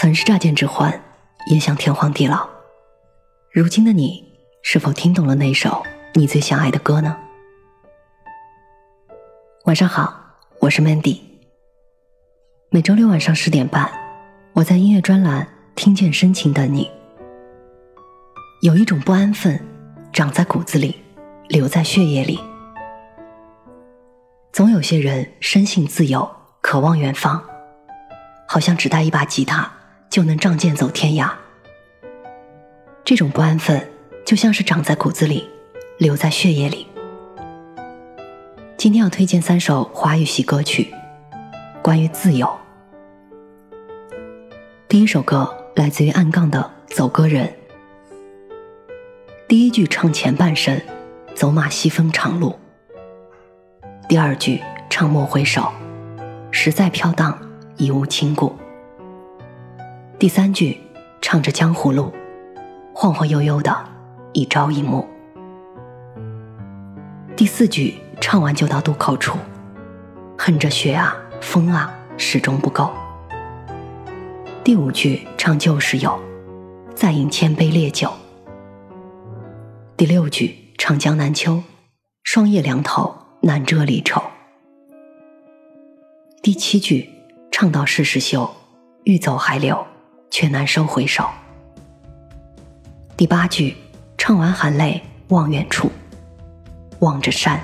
曾是乍见之欢，也想天荒地老。如今的你，是否听懂了那首你最想爱的歌呢？晚上好，我是 Mandy。每周六晚上十点半，我在音乐专栏听见深情的你。有一种不安分，长在骨子里，留在血液里。总有些人生性自由，渴望远方，好像只带一把吉他就能仗剑走天涯。这种不安分，就像是长在骨子里，留在血液里。今天要推荐三首华语系歌曲，关于自由。第一首歌来自于暗杠的《走歌人》，第一句唱前半生，走马西风长路；第二句唱莫回首，实在飘荡，已无亲故；第三句唱着江湖路。晃晃悠悠的，一朝一暮。第四句唱完就到渡口处，恨着雪啊风啊，始终不够。第五句唱旧时友，再饮千杯烈酒。第六句唱江南秋，霜叶凉透难遮离愁。第七句唱到世事休，欲走还留，却难收回手。第八句，唱完含泪望远处，望着山。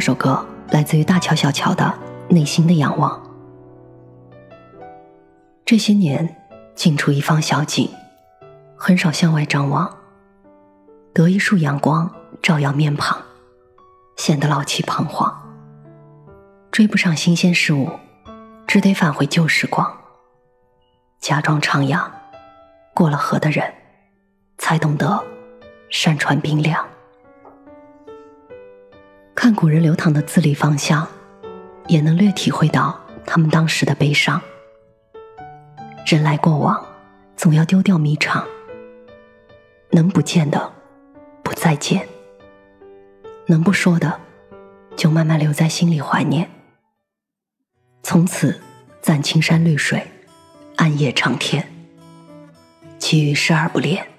二首歌来自于大乔小乔的《内心的仰望》。这些年，静处一方小景，很少向外张望。得一束阳光照耀面庞，显得老气彷徨。追不上新鲜事物，只得返回旧时光。假装徜徉，过了河的人，才懂得山川冰凉。看古人流淌的字里方向，也能略体会到他们当时的悲伤。人来过往，总要丢掉迷场，能不见的不再见，能不说的就慢慢留在心里怀念。从此暂青山绿水，暗夜长天，其余视而不恋。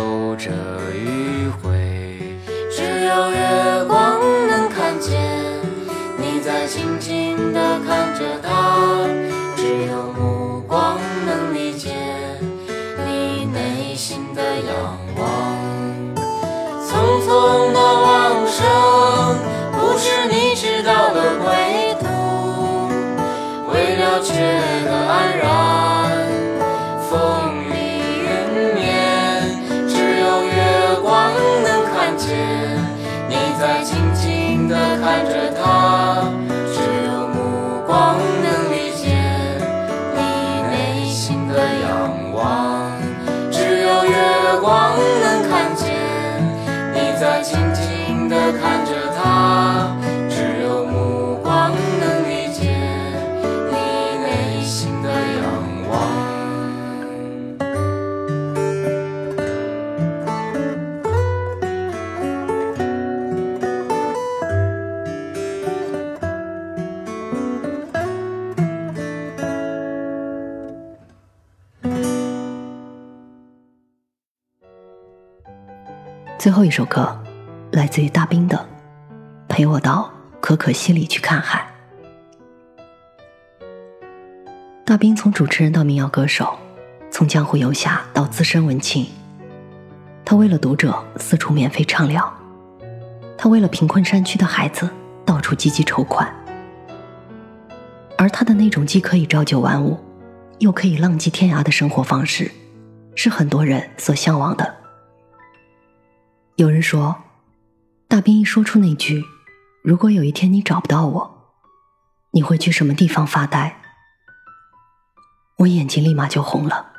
不见皱褶迂回。只有月光能看见，你在静静地看着他。的看着他，最后一首歌，来自于大兵的《陪我到可可西里去看海》。大兵从主持人到民谣歌手，从江湖游侠到资深文青，他为了读者四处免费畅聊，他为了贫困山区的孩子到处积极筹款，而他的那种既可以朝九晚五，又可以浪迹天涯的生活方式，是很多人所向往的。有人说，大兵一说出那句“如果有一天你找不到我，你会去什么地方发呆？”我眼睛立马就红了。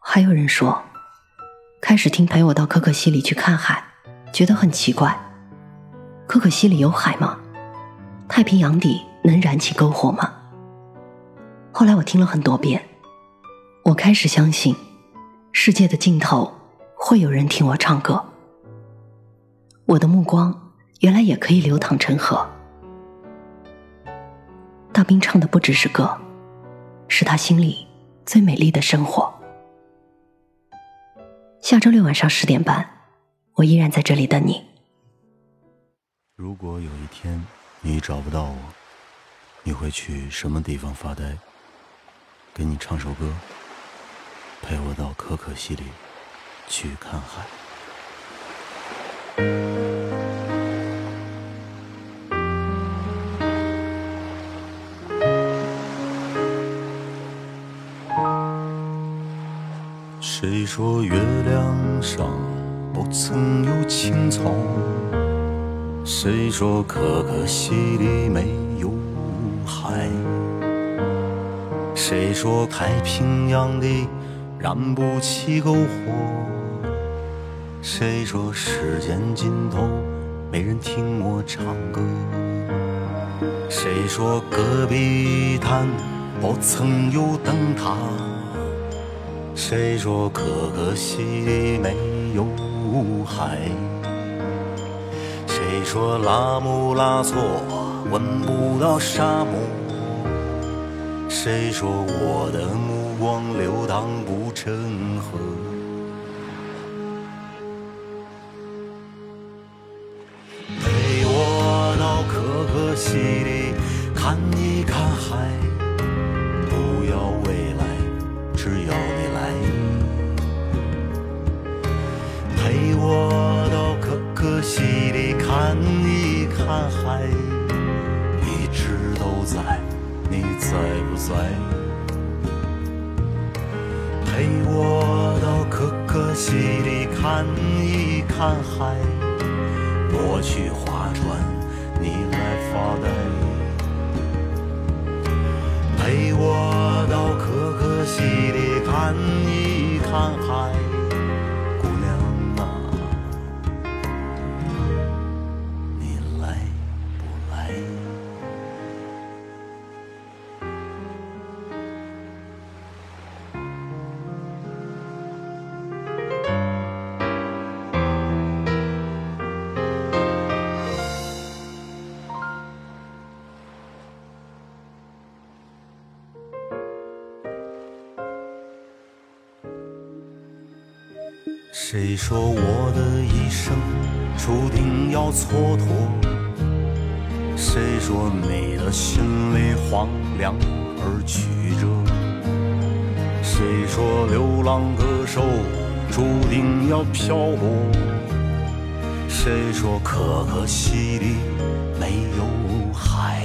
还有人说，开始听陪我到可可西里去看海，觉得很奇怪。可可西里有海吗？太平洋底能燃起篝火吗？后来我听了很多遍，我开始相信，世界的尽头会有人听我唱歌。我的目光原来也可以流淌成河。大兵唱的不只是歌。是他心里最美丽的生活。下周六晚上十点半，我依然在这里等你。如果有一天你找不到我，你会去什么地方发呆？给你唱首歌，陪我到可可西里去看海。谁说月亮上不曾有青草？谁说可可西里没有海？谁说太平洋里燃不起篝火？谁说时间尽头没人听我唱歌？谁说戈壁滩不曾有灯塔？谁说可可西里没有海？谁说拉姆拉措闻不到沙漠？谁说我的目光流淌不成河？陪我到可可西里看一看海，不要未来，只要你来。陪我到可可西里看一看海，一直都在，你在不在？看一看海，我去划船，你来发呆。谁说我的一生注定要蹉跎？谁说你的心里荒凉而曲折？谁说流浪歌手注定要漂泊？谁说可可西里没有海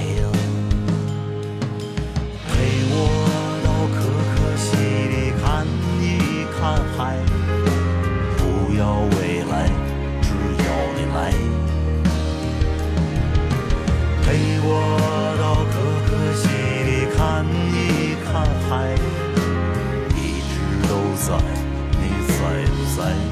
看